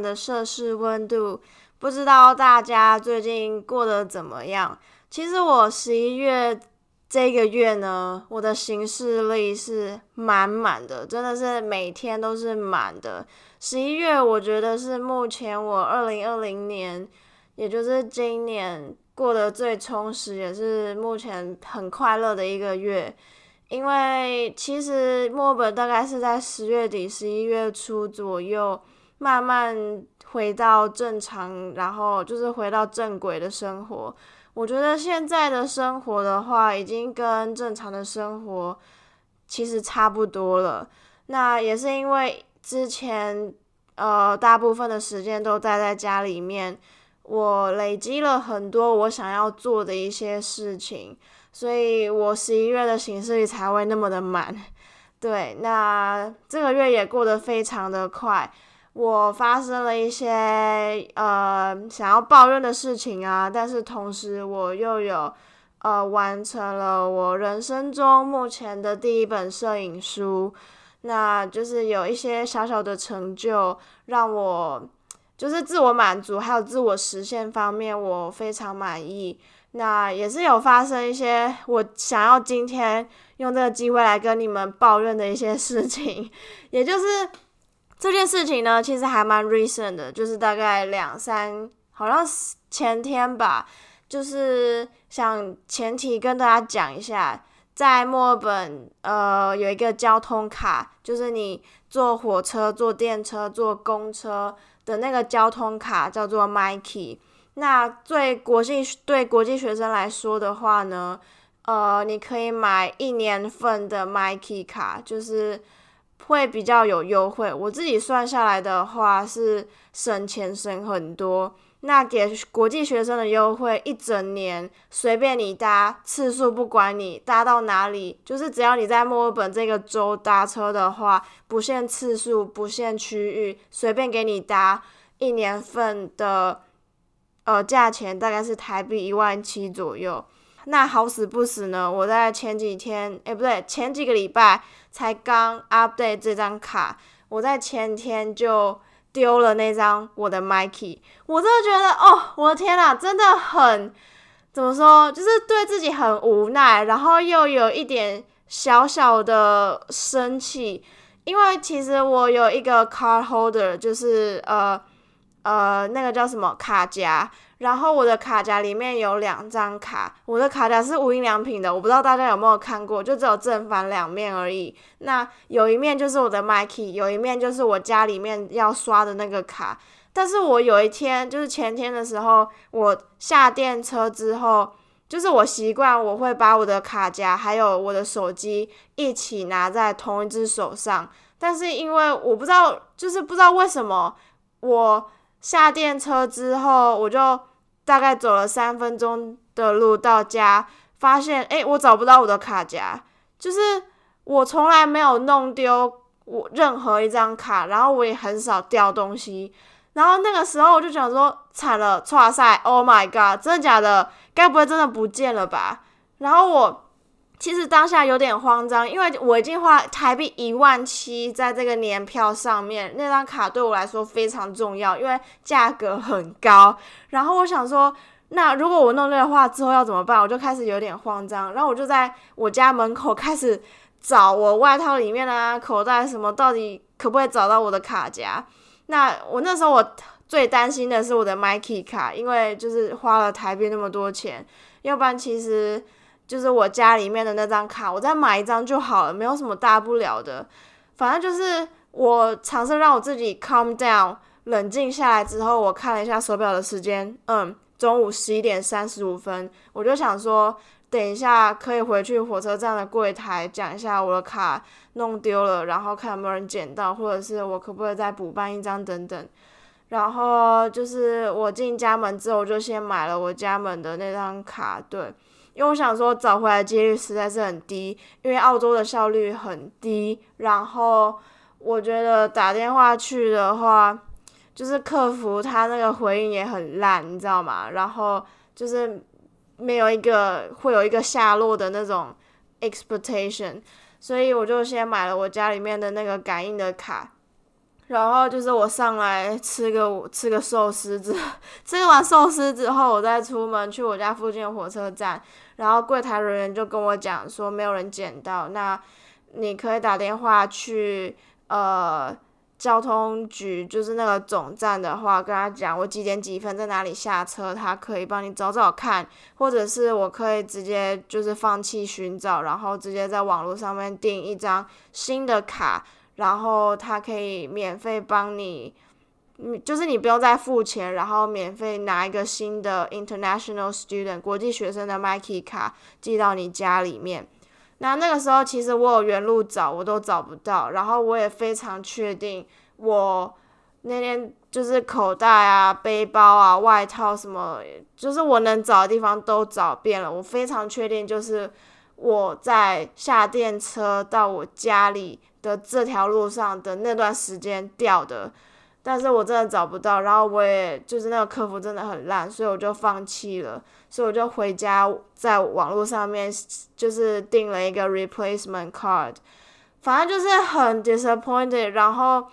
的摄氏温度。不知道大家最近过得怎么样？其实我十一月这个月呢，我的行事历是满满的，真的是每天都是满的。十一月我觉得是目前我二零二零年，也就是今年过得最充实，也是目前很快乐的一个月。因为其实墨本大概是在十月底、十一月初左右，慢慢回到正常，然后就是回到正轨的生活。我觉得现在的生活的话，已经跟正常的生活其实差不多了。那也是因为之前呃大部分的时间都待在家里面，我累积了很多我想要做的一些事情。所以我十一月的行事历才会那么的满，对，那这个月也过得非常的快。我发生了一些呃想要抱怨的事情啊，但是同时我又有呃完成了我人生中目前的第一本摄影书，那就是有一些小小的成就，让我就是自我满足，还有自我实现方面，我非常满意。那也是有发生一些我想要今天用这个机会来跟你们抱怨的一些事情，也就是这件事情呢，其实还蛮 recent 的，就是大概两三，好像是前天吧，就是想前提跟大家讲一下，在墨尔本呃有一个交通卡，就是你坐火车、坐电车、坐公车的那个交通卡叫做 Mikey。那对国际对国际学生来说的话呢，呃，你可以买一年份的 Mikey 卡，就是会比较有优惠。我自己算下来的话是省钱省很多。那给国际学生的优惠，一整年随便你搭次数，不管你搭到哪里，就是只要你在墨尔本这个州搭车的话，不限次数，不限区域，随便给你搭一年份的。呃，价钱大概是台币一万七左右。那好死不死呢，我在前几天，哎，不对，前几个礼拜才刚 update 这张卡，我在前天就丢了那张我的 Mikey。我真的觉得，哦，我的天呐，真的很怎么说，就是对自己很无奈，然后又有一点小小的生气，因为其实我有一个 card holder，就是呃。呃，那个叫什么卡夹？然后我的卡夹里面有两张卡，我的卡夹是无印良品的，我不知道大家有没有看过，就只有正反两面而已。那有一面就是我的 Mikey，有一面就是我家里面要刷的那个卡。但是我有一天，就是前天的时候，我下电车之后，就是我习惯我会把我的卡夹还有我的手机一起拿在同一只手上，但是因为我不知道，就是不知道为什么我。下电车之后，我就大概走了三分钟的路到家，发现哎，我找不到我的卡夹，就是我从来没有弄丢我任何一张卡，然后我也很少掉东西，然后那个时候我就想说，惨了，哇塞，Oh my god，真的假的？该不会真的不见了吧？然后我。其实当下有点慌张，因为我已经花台币一万七在这个年票上面，那张卡对我来说非常重要，因为价格很高。然后我想说，那如果我弄那的话，之后要怎么办？我就开始有点慌张。然后我就在我家门口开始找我外套里面啊、口袋什么，到底可不可以找到我的卡夹？那我那时候我最担心的是我的 Mikey 卡，因为就是花了台币那么多钱，要不然其实。就是我家里面的那张卡，我再买一张就好了，没有什么大不了的。反正就是我尝试让我自己 calm down，冷静下来之后，我看了一下手表的时间，嗯，中午十一点三十五分，我就想说，等一下可以回去火车站的柜台讲一下我的卡弄丢了，然后看有没有人捡到，或者是我可不可以再补办一张等等。然后就是我进家门之后，就先买了我家门的那张卡，对。因为我想说找回来几率实在是很低，因为澳洲的效率很低。然后我觉得打电话去的话，就是客服他那个回应也很烂，你知道吗？然后就是没有一个会有一个下落的那种 expectation，所以我就先买了我家里面的那个感应的卡。然后就是我上来吃个吃个寿司之 吃完寿司之后，我再出门去我家附近的火车站，然后柜台人员就跟我讲说没有人捡到，那你可以打电话去呃。交通局就是那个总站的话，跟他讲我几点几分在哪里下车，他可以帮你找找看，或者是我可以直接就是放弃寻找，然后直接在网络上面订一张新的卡，然后他可以免费帮你，嗯就是你不用再付钱，然后免费拿一个新的 International Student 国际学生的 m i k e y 卡寄到你家里面。那那个时候，其实我有原路找，我都找不到。然后我也非常确定，我那天就是口袋啊、背包啊、外套什么，就是我能找的地方都找遍了。我非常确定，就是我在下电车到我家里的这条路上的那段时间掉的。但是我真的找不到，然后我也就是那个客服真的很烂，所以我就放弃了，所以我就回家在网络上面就是订了一个 replacement card，反正就是很 disappointed，然后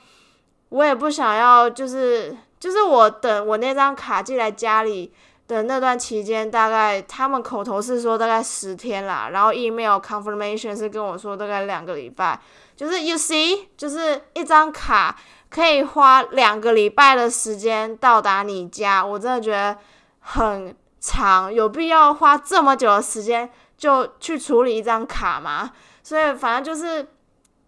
我也不想要，就是就是我等我那张卡寄来家里的那段期间，大概他们口头是说大概十天啦，然后 email confirmation 是跟我说大概两个礼拜，就是 you see，就是一张卡。可以花两个礼拜的时间到达你家，我真的觉得很长，有必要花这么久的时间就去处理一张卡吗？所以反正就是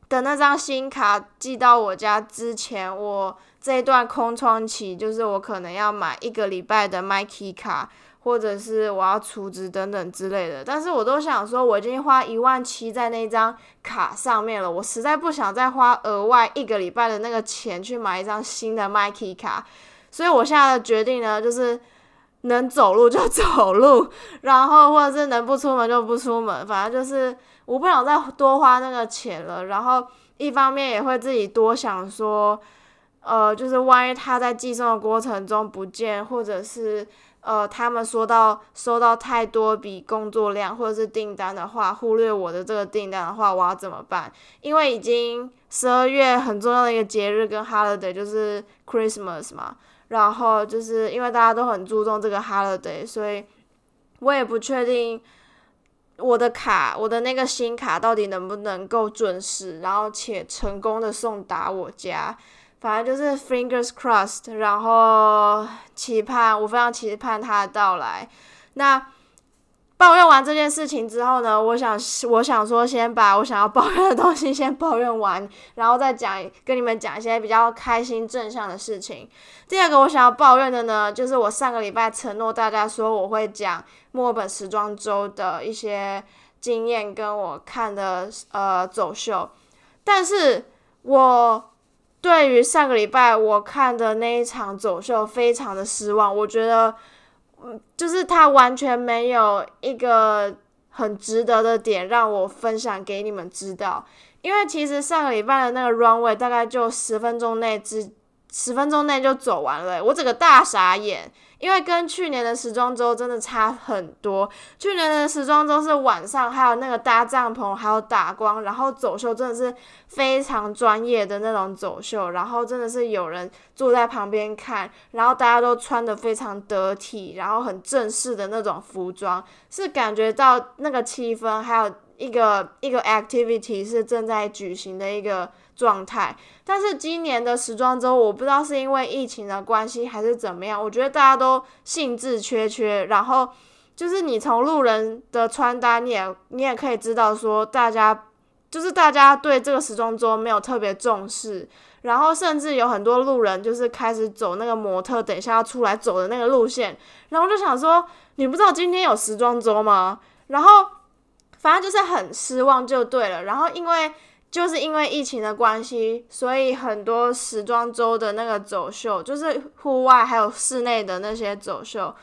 等那张新卡寄到我家之前，我这一段空窗期就是我可能要买一个礼拜的 m y k e y 卡。或者是我要储值等等之类的，但是我都想说，我已经花一万七在那张卡上面了，我实在不想再花额外一个礼拜的那个钱去买一张新的 m i k e y 卡，所以我现在的决定呢，就是能走路就 走路，然后或者是能不出门就不出门，反正就是我不想再多花那个钱了。然后一方面也会自己多想说，呃，就是万一他在寄送的过程中不见，或者是。呃，他们说到收到太多笔工作量或者是订单的话，忽略我的这个订单的话，我要怎么办？因为已经十二月很重要的一个节日跟 holiday 就是 Christmas 嘛，然后就是因为大家都很注重这个 holiday，所以我也不确定我的卡，我的那个新卡到底能不能够准时，然后且成功的送达我家。反正就是 fingers crossed，然后期盼，我非常期盼他的到来。那抱怨完这件事情之后呢，我想，我想说，先把我想要抱怨的东西先抱怨完，然后再讲，跟你们讲一些比较开心正向的事情。第二个我想要抱怨的呢，就是我上个礼拜承诺大家说我会讲墨尔本时装周的一些经验，跟我看的呃走秀，但是我。对于上个礼拜我看的那一场走秀，非常的失望。我觉得，嗯，就是他完全没有一个很值得的点让我分享给你们知道。因为其实上个礼拜的那个 runway 大概就十分钟内之十分钟内就走完了，我整个大傻眼。因为跟去年的时装周真的差很多，去年的时装周是晚上还有那个搭帐篷，还有打光，然后走秀真的是非常专业的那种走秀，然后真的是有人坐在旁边看，然后大家都穿的非常得体，然后很正式的那种服装，是感觉到那个气氛，还有一个一个 activity 是正在举行的一个。状态，但是今年的时装周，我不知道是因为疫情的关系还是怎么样，我觉得大家都兴致缺缺。然后就是你从路人的穿搭，你也你也可以知道说，大家就是大家对这个时装周没有特别重视。然后甚至有很多路人就是开始走那个模特等一下要出来走的那个路线。然后就想说，你不知道今天有时装周吗？然后反正就是很失望就对了。然后因为。就是因为疫情的关系，所以很多时装周的那个走秀，就是户外还有室内的那些走秀，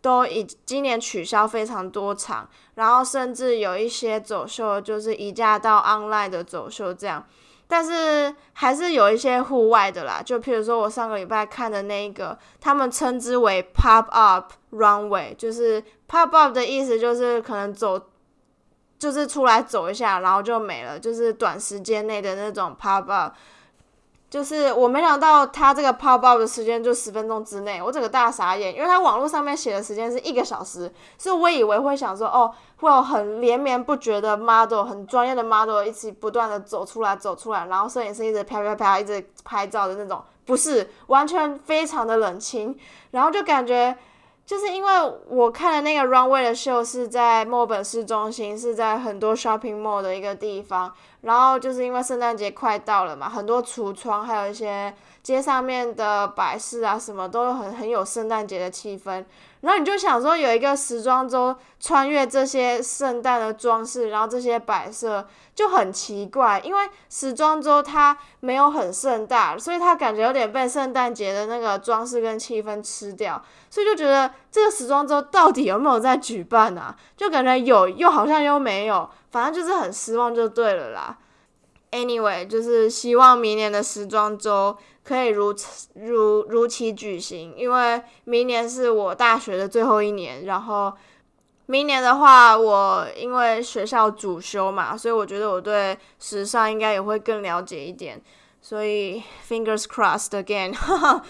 都已今年取消非常多场，然后甚至有一些走秀就是移驾到 online 的走秀这样，但是还是有一些户外的啦，就譬如说我上个礼拜看的那一个，他们称之为 pop up runway，就是 pop up 的意思就是可能走。就是出来走一下，然后就没了，就是短时间内的那种 pop up。就是我没想到他这个 pop up 的时间就十分钟之内，我整个大傻眼，因为他网络上面写的时间是一个小时，所以我以为会想说，哦，会有很连绵不绝的 model，很专业的 model 一起不断的走出来走出来，然后摄影师一直啪啪啪一直拍照的那种，不是，完全非常的冷清，然后就感觉。就是因为我看的那个 runway 的秀是在墨本市中心，是在很多 shopping mall 的一个地方。然后就是因为圣诞节快到了嘛，很多橱窗还有一些街上面的摆饰啊，什么都很很有圣诞节的气氛。然后你就想说，有一个时装周穿越这些圣诞的装饰，然后这些摆设就很奇怪，因为时装周它没有很盛大，所以它感觉有点被圣诞节的那个装饰跟气氛吃掉，所以就觉得这个时装周到底有没有在举办啊？就感觉有，又好像又没有，反正就是很失望就对了啦。Anyway，就是希望明年的时装周。可以如如如期举行，因为明年是我大学的最后一年。然后明年的话，我因为学校主修嘛，所以我觉得我对时尚应该也会更了解一点。所以 fingers crossed again。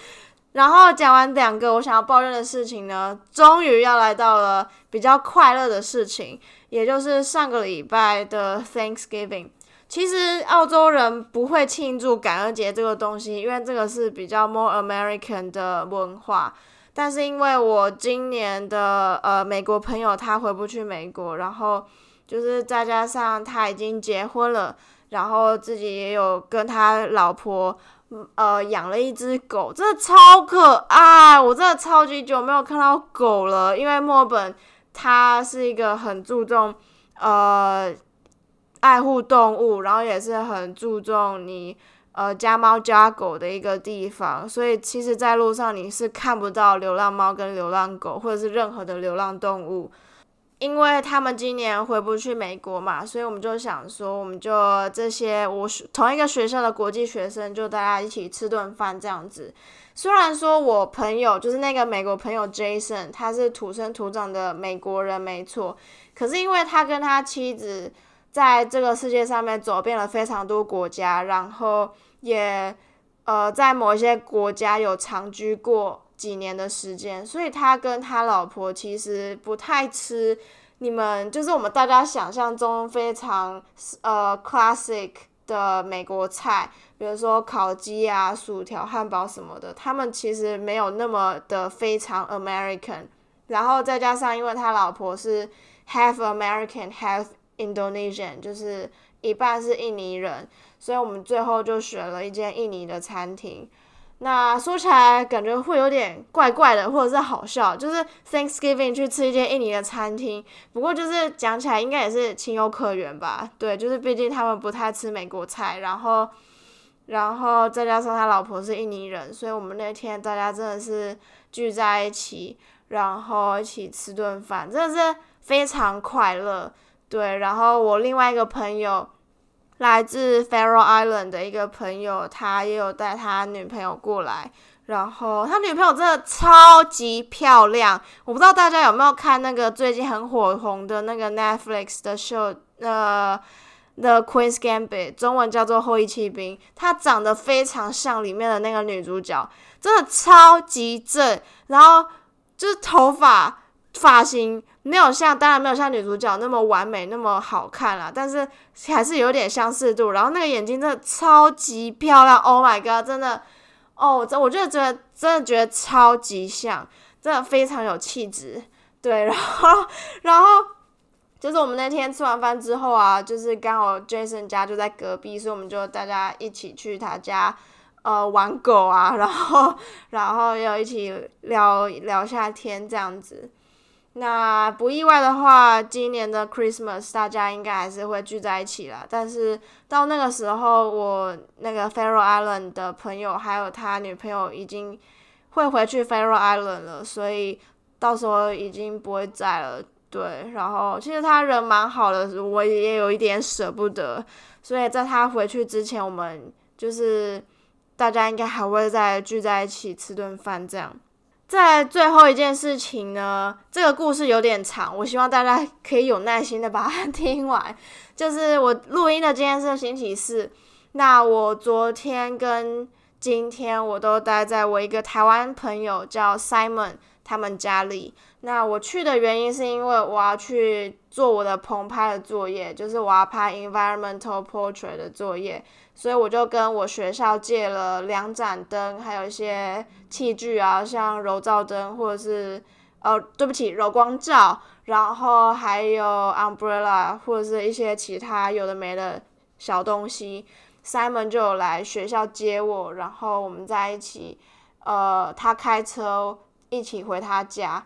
然后讲完两个我想要抱怨的事情呢，终于要来到了比较快乐的事情，也就是上个礼拜的 Thanksgiving。其实澳洲人不会庆祝感恩节这个东西，因为这个是比较 more American 的文化。但是因为我今年的呃美国朋友他回不去美国，然后就是再加上他已经结婚了，然后自己也有跟他老婆呃养了一只狗，真的超可爱。我真的超级久没有看到狗了，因为墨本它是一个很注重呃。爱护动物，然后也是很注重你呃家猫家狗的一个地方，所以其实，在路上你是看不到流浪猫跟流浪狗，或者是任何的流浪动物，因为他们今年回不去美国嘛，所以我们就想说，我们就这些我同一个学校的国际学生，就大家一起吃顿饭这样子。虽然说我朋友就是那个美国朋友 Jason，他是土生土长的美国人，没错，可是因为他跟他妻子。在这个世界上面走遍了非常多国家，然后也呃在某一些国家有长居过几年的时间，所以他跟他老婆其实不太吃你们就是我们大家想象中非常呃 classic 的美国菜，比如说烤鸡啊、薯条、汉堡什么的，他们其实没有那么的非常 American，然后再加上因为他老婆是 half American half Indonesian 就是一半是印尼人，所以我们最后就选了一间印尼的餐厅。那说起来感觉会有点怪怪的，或者是好笑，就是 Thanksgiving 去吃一间印尼的餐厅。不过就是讲起来应该也是情有可原吧。对，就是毕竟他们不太吃美国菜，然后然后再加上他老婆是印尼人，所以我们那天大家真的是聚在一起，然后一起吃顿饭，真的是非常快乐。对，然后我另外一个朋友，来自 Faroe Island 的一个朋友，他也有带他女朋友过来，然后他女朋友真的超级漂亮。我不知道大家有没有看那个最近很火红的那个 Netflix 的 show，呃，The Queen's Gambit，中文叫做《后裔骑兵》，她长得非常像里面的那个女主角，真的超级正，然后就是头发。发型没有像，当然没有像女主角那么完美那么好看啦，但是还是有点相似度。然后那个眼睛真的超级漂亮，Oh my god，真的，哦，这我就觉得真的觉得超级像，真的非常有气质。对，然后然后就是我们那天吃完饭之后啊，就是刚好 Jason 家就在隔壁，所以我们就大家一起去他家呃玩狗啊，然后 然后又一起聊聊下天这样子。那不意外的话，今年的 Christmas 大家应该还是会聚在一起了。但是到那个时候，我那个 Faroe Island 的朋友还有他女朋友已经会回去 Faroe Island 了，所以到时候已经不会在了。对，然后其实他人蛮好的，我也有一点舍不得。所以在他回去之前，我们就是大家应该还会再聚在一起吃顿饭这样。在最后一件事情呢，这个故事有点长，我希望大家可以有耐心的把它听完。就是我录音的今天是星期四，那我昨天跟今天我都待在我一个台湾朋友叫 Simon 他们家里。那我去的原因是因为我要去做我的棚拍的作业，就是我要拍 environmental portrait 的作业，所以我就跟我学校借了两盏灯，还有一些器具啊，像柔照灯或者是呃，对不起，柔光罩，然后还有 umbrella 或者是一些其他有的没的小东西。Simon 就有来学校接我，然后我们在一起，呃，他开车一起回他家。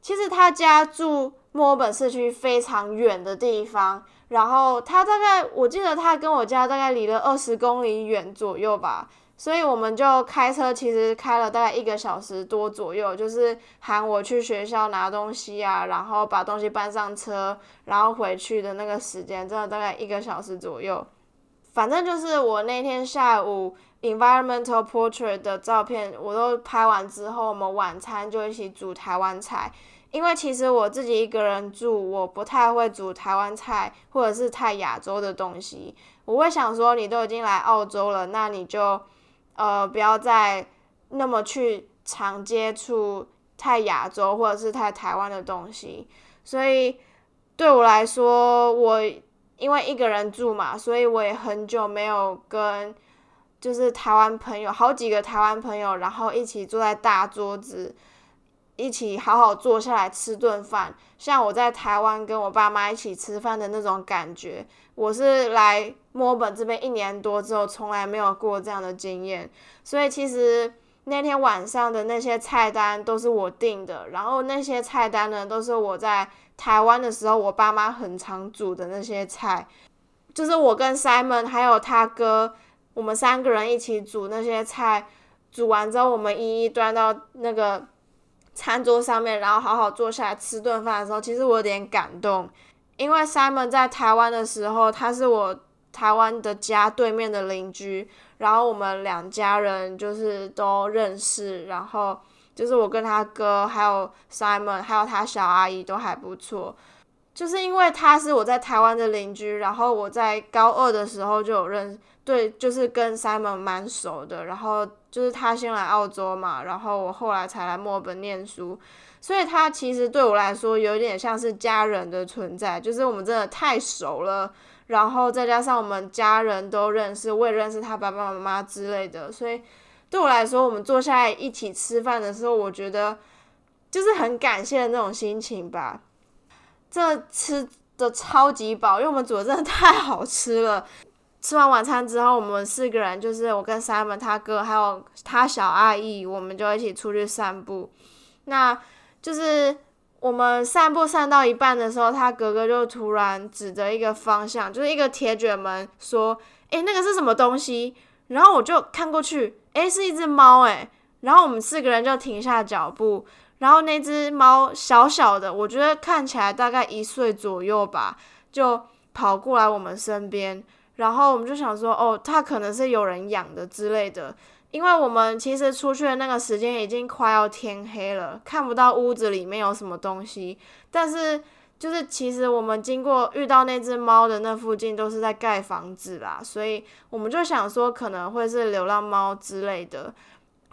其实他家住墨尔本市区非常远的地方，然后他大概我记得他跟我家大概离了二十公里远左右吧，所以我们就开车，其实开了大概一个小时多左右，就是喊我去学校拿东西啊，然后把东西搬上车，然后回去的那个时间，真的大概一个小时左右。反正就是我那天下午 environmental portrait 的照片，我都拍完之后，我们晚餐就一起煮台湾菜。因为其实我自己一个人住，我不太会煮台湾菜或者是太亚洲的东西。我会想说，你都已经来澳洲了，那你就呃不要再那么去常接触太亚洲或者是太台湾的东西。所以对我来说，我。因为一个人住嘛，所以我也很久没有跟就是台湾朋友，好几个台湾朋友，然后一起坐在大桌子，一起好好坐下来吃顿饭。像我在台湾跟我爸妈一起吃饭的那种感觉，我是来墨尔本这边一年多之后，从来没有过这样的经验。所以其实那天晚上的那些菜单都是我订的，然后那些菜单呢，都是我在。台湾的时候，我爸妈很常煮的那些菜，就是我跟 Simon 还有他哥，我们三个人一起煮那些菜。煮完之后，我们一一端到那个餐桌上面，然后好好坐下来吃顿饭的时候，其实我有点感动，因为 Simon 在台湾的时候，他是我台湾的家对面的邻居，然后我们两家人就是都认识，然后。就是我跟他哥，还有 Simon，还有他小阿姨都还不错。就是因为他是我在台湾的邻居，然后我在高二的时候就有认，对，就是跟 Simon 蛮熟的。然后就是他先来澳洲嘛，然后我后来才来墨尔本念书，所以他其实对我来说有点像是家人的存在。就是我们真的太熟了，然后再加上我们家人都认识，我也认识他爸爸妈妈之类的，所以。对我来说，我们坐下来一起吃饭的时候，我觉得就是很感谢的那种心情吧。这吃的超级饱，因为我们煮的真的太好吃了。吃完晚餐之后，我们四个人就是我跟 Simon 他哥还有他小阿姨，我们就一起出去散步。那就是我们散步散到一半的时候，他哥哥就突然指着一个方向，就是一个铁卷门，说：“诶，那个是什么东西？”然后我就看过去。诶，是一只猫诶，然后我们四个人就停下脚步，然后那只猫小小的，我觉得看起来大概一岁左右吧，就跑过来我们身边，然后我们就想说，哦，它可能是有人养的之类的，因为我们其实出去的那个时间已经快要天黑了，看不到屋子里面有什么东西，但是。就是其实我们经过遇到那只猫的那附近都是在盖房子啦，所以我们就想说可能会是流浪猫之类的，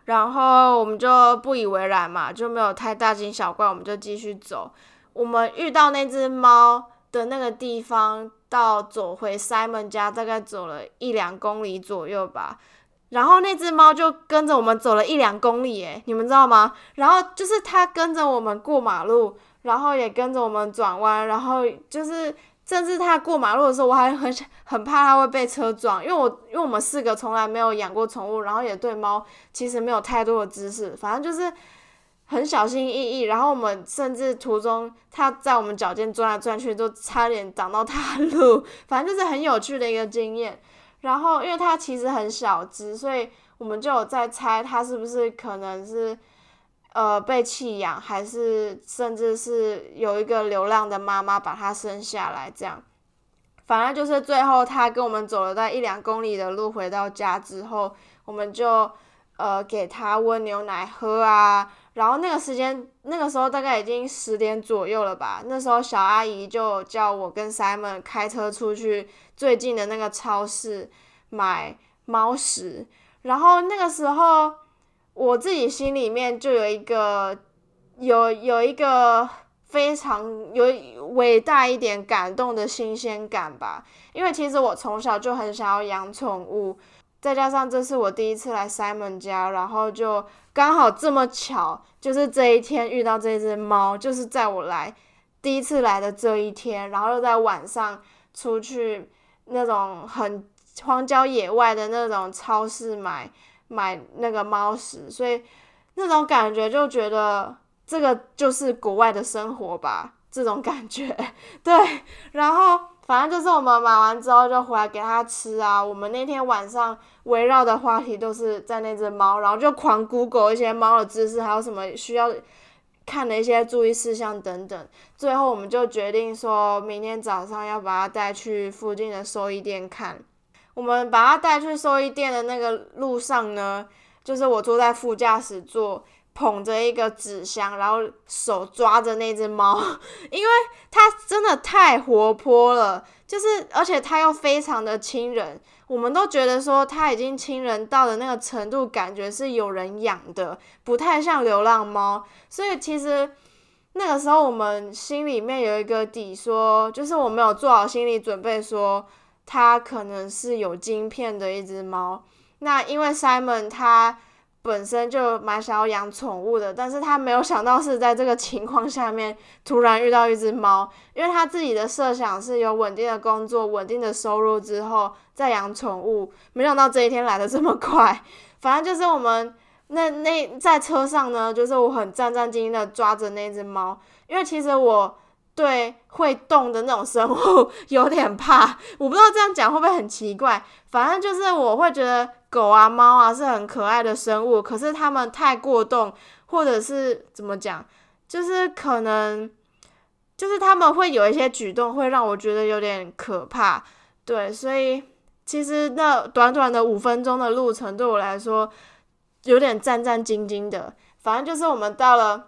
然后我们就不以为然嘛，就没有太大惊小怪，我们就继续走。我们遇到那只猫的那个地方，到走回 Simon 家大概走了一两公里左右吧，然后那只猫就跟着我们走了一两公里，诶，你们知道吗？然后就是它跟着我们过马路。然后也跟着我们转弯，然后就是甚至他过马路的时候，我还很很怕他会被车撞，因为我因为我们四个从来没有养过宠物，然后也对猫其实没有太多的知识，反正就是很小心翼翼。然后我们甚至途中他在我们脚尖转来转去，都差点挡到他路，反正就是很有趣的一个经验。然后因为它其实很小只，所以我们就有在猜它是不是可能是。呃，被弃养，还是甚至是有一个流浪的妈妈把它生下来，这样，反正就是最后他跟我们走了在一两公里的路回到家之后，我们就呃给他温牛奶喝啊，然后那个时间那个时候大概已经十点左右了吧，那时候小阿姨就叫我跟 Simon 开车出去最近的那个超市买猫食。然后那个时候，我自己心里面就有一个有有一个非常有伟大一点感动的新鲜感吧。因为其实我从小就很想要养宠物，再加上这是我第一次来 Simon 家，然后就刚好这么巧，就是这一天遇到这只猫，就是在我来第一次来的这一天，然后又在晚上出去那种很。荒郊野外的那种超市买买那个猫食，所以那种感觉就觉得这个就是国外的生活吧，这种感觉。对，然后反正就是我们买完之后就回来给它吃啊。我们那天晚上围绕的话题都是在那只猫，然后就狂 Google 一些猫的知识，还有什么需要看的一些注意事项等等。最后我们就决定说明天早上要把它带去附近的兽医店看。我们把它带去兽医店的那个路上呢，就是我坐在副驾驶座，捧着一个纸箱，然后手抓着那只猫，因为它真的太活泼了，就是而且它又非常的亲人，我们都觉得说它已经亲人到了那个程度，感觉是有人养的，不太像流浪猫，所以其实那个时候我们心里面有一个底，说就是我没有做好心理准备说。它可能是有晶片的一只猫，那因为 Simon 他本身就蛮想要养宠物的，但是他没有想到是在这个情况下面突然遇到一只猫，因为他自己的设想是有稳定的工作、稳定的收入之后再养宠物，没想到这一天来的这么快。反正就是我们那那在车上呢，就是我很战战兢兢的抓着那只猫，因为其实我。对会动的那种生物 有点怕，我不知道这样讲会不会很奇怪。反正就是我会觉得狗啊、猫啊是很可爱的生物，可是它们太过动，或者是怎么讲，就是可能就是他们会有一些举动会让我觉得有点可怕。对，所以其实那短短的五分钟的路程对我来说有点战战兢兢的。反正就是我们到了。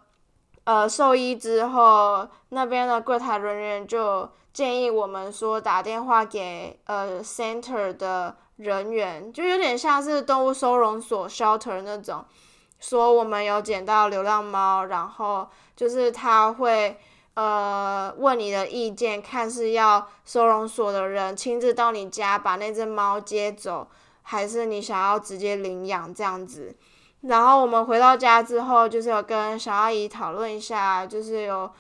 呃，兽医之后，那边的柜台人员就建议我们说打电话给呃 center 的人员，就有点像是动物收容所 shelter 那种，说我们有捡到流浪猫，然后就是他会呃问你的意见，看是要收容所的人亲自到你家把那只猫接走，还是你想要直接领养这样子。然后我们回到家之后，就是有跟小阿姨讨论一下，就是有，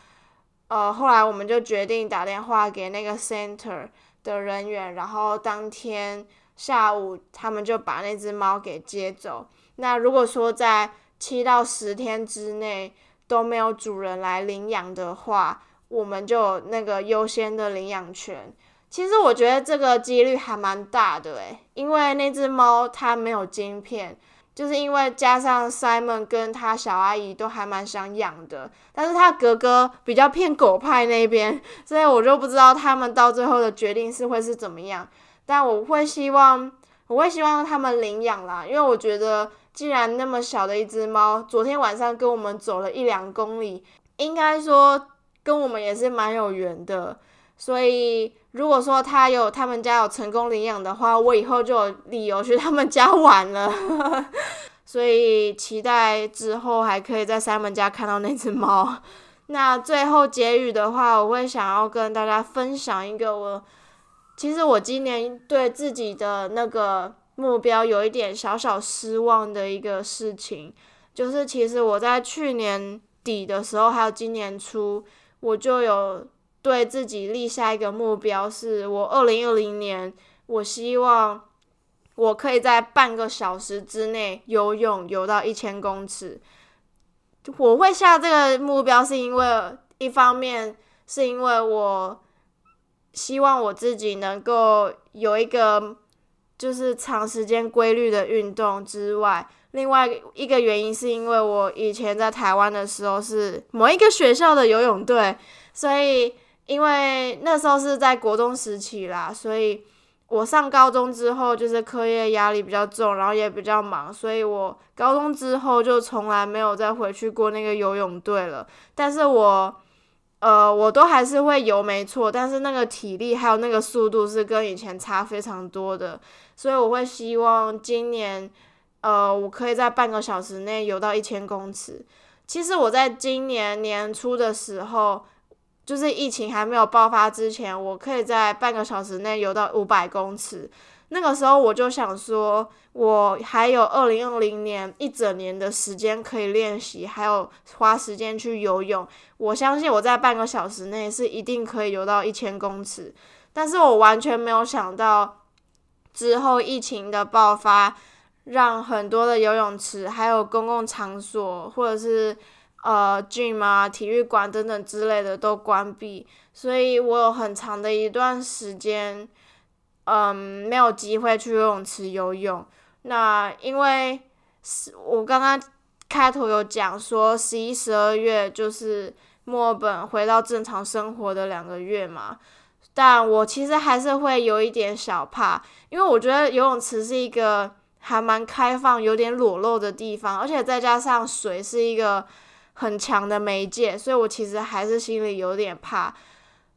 呃，后来我们就决定打电话给那个 center 的人员，然后当天下午他们就把那只猫给接走。那如果说在七到十天之内都没有主人来领养的话，我们就那个优先的领养权。其实我觉得这个几率还蛮大的诶，因为那只猫它没有晶片。就是因为加上 Simon 跟他小阿姨都还蛮想养的，但是他哥哥比较偏狗派那边，所以我就不知道他们到最后的决定是会是怎么样。但我会希望，我会希望他们领养啦，因为我觉得既然那么小的一只猫，昨天晚上跟我们走了一两公里，应该说跟我们也是蛮有缘的，所以。如果说他有他们家有成功领养的话，我以后就有理由去 他们家玩了。所以期待之后还可以在三门家看到那只猫。那最后结语的话，我会想要跟大家分享一个我，其实我今年对自己的那个目标有一点小小失望的一个事情，就是其实我在去年底的时候，还有今年初，我就有。对自己立下一个目标，是我二零二零年，我希望我可以在半个小时之内游泳游到一千公尺。我会下这个目标，是因为一方面是因为我希望我自己能够有一个就是长时间规律的运动之外，另外一个原因是因为我以前在台湾的时候是某一个学校的游泳队，所以。因为那时候是在国中时期啦，所以我上高中之后就是课业压力比较重，然后也比较忙，所以我高中之后就从来没有再回去过那个游泳队了。但是我呃，我都还是会游，没错，但是那个体力还有那个速度是跟以前差非常多的，所以我会希望今年，呃，我可以在半个小时内游到一千公尺。其实我在今年年初的时候，就是疫情还没有爆发之前，我可以在半个小时内游到五百公尺。那个时候我就想说，我还有二零二零年一整年的时间可以练习，还有花时间去游泳。我相信我在半个小时内是一定可以游到一千公尺。但是我完全没有想到，之后疫情的爆发，让很多的游泳池、还有公共场所，或者是呃 gym 啊、体育馆等等之类的都关闭，所以我有很长的一段时间。嗯，没有机会去游泳池游泳。那因为是我刚刚开头有讲说，十一、十二月就是墨尔本回到正常生活的两个月嘛。但我其实还是会有一点小怕，因为我觉得游泳池是一个还蛮开放、有点裸露的地方，而且再加上水是一个很强的媒介，所以我其实还是心里有点怕。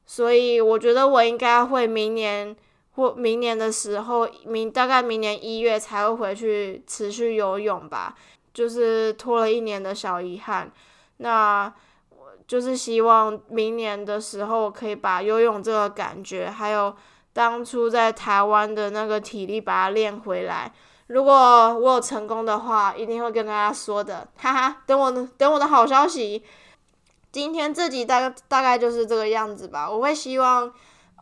所以我觉得我应该会明年。或明年的时候，明大概明年一月才会回去持续游泳吧，就是拖了一年的小遗憾。那我就是希望明年的时候可以把游泳这个感觉，还有当初在台湾的那个体力把它练回来。如果我有成功的话，一定会跟大家说的，哈哈。等我等我的好消息。今天这集大概大概就是这个样子吧。我会希望，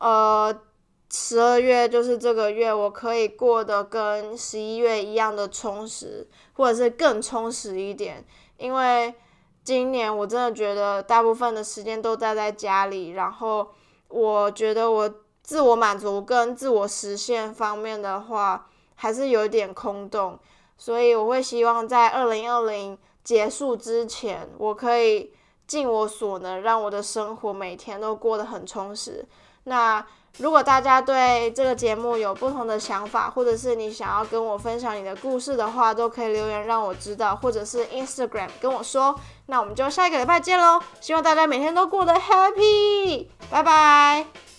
呃。十二月就是这个月，我可以过得跟十一月一样的充实，或者是更充实一点。因为今年我真的觉得大部分的时间都待在家里，然后我觉得我自我满足跟自我实现方面的话，还是有点空洞。所以我会希望在二零二零结束之前，我可以尽我所能，让我的生活每天都过得很充实。那。如果大家对这个节目有不同的想法，或者是你想要跟我分享你的故事的话，都可以留言让我知道，或者是 Instagram 跟我说。那我们就下一个礼拜见喽！希望大家每天都过得 happy，拜拜。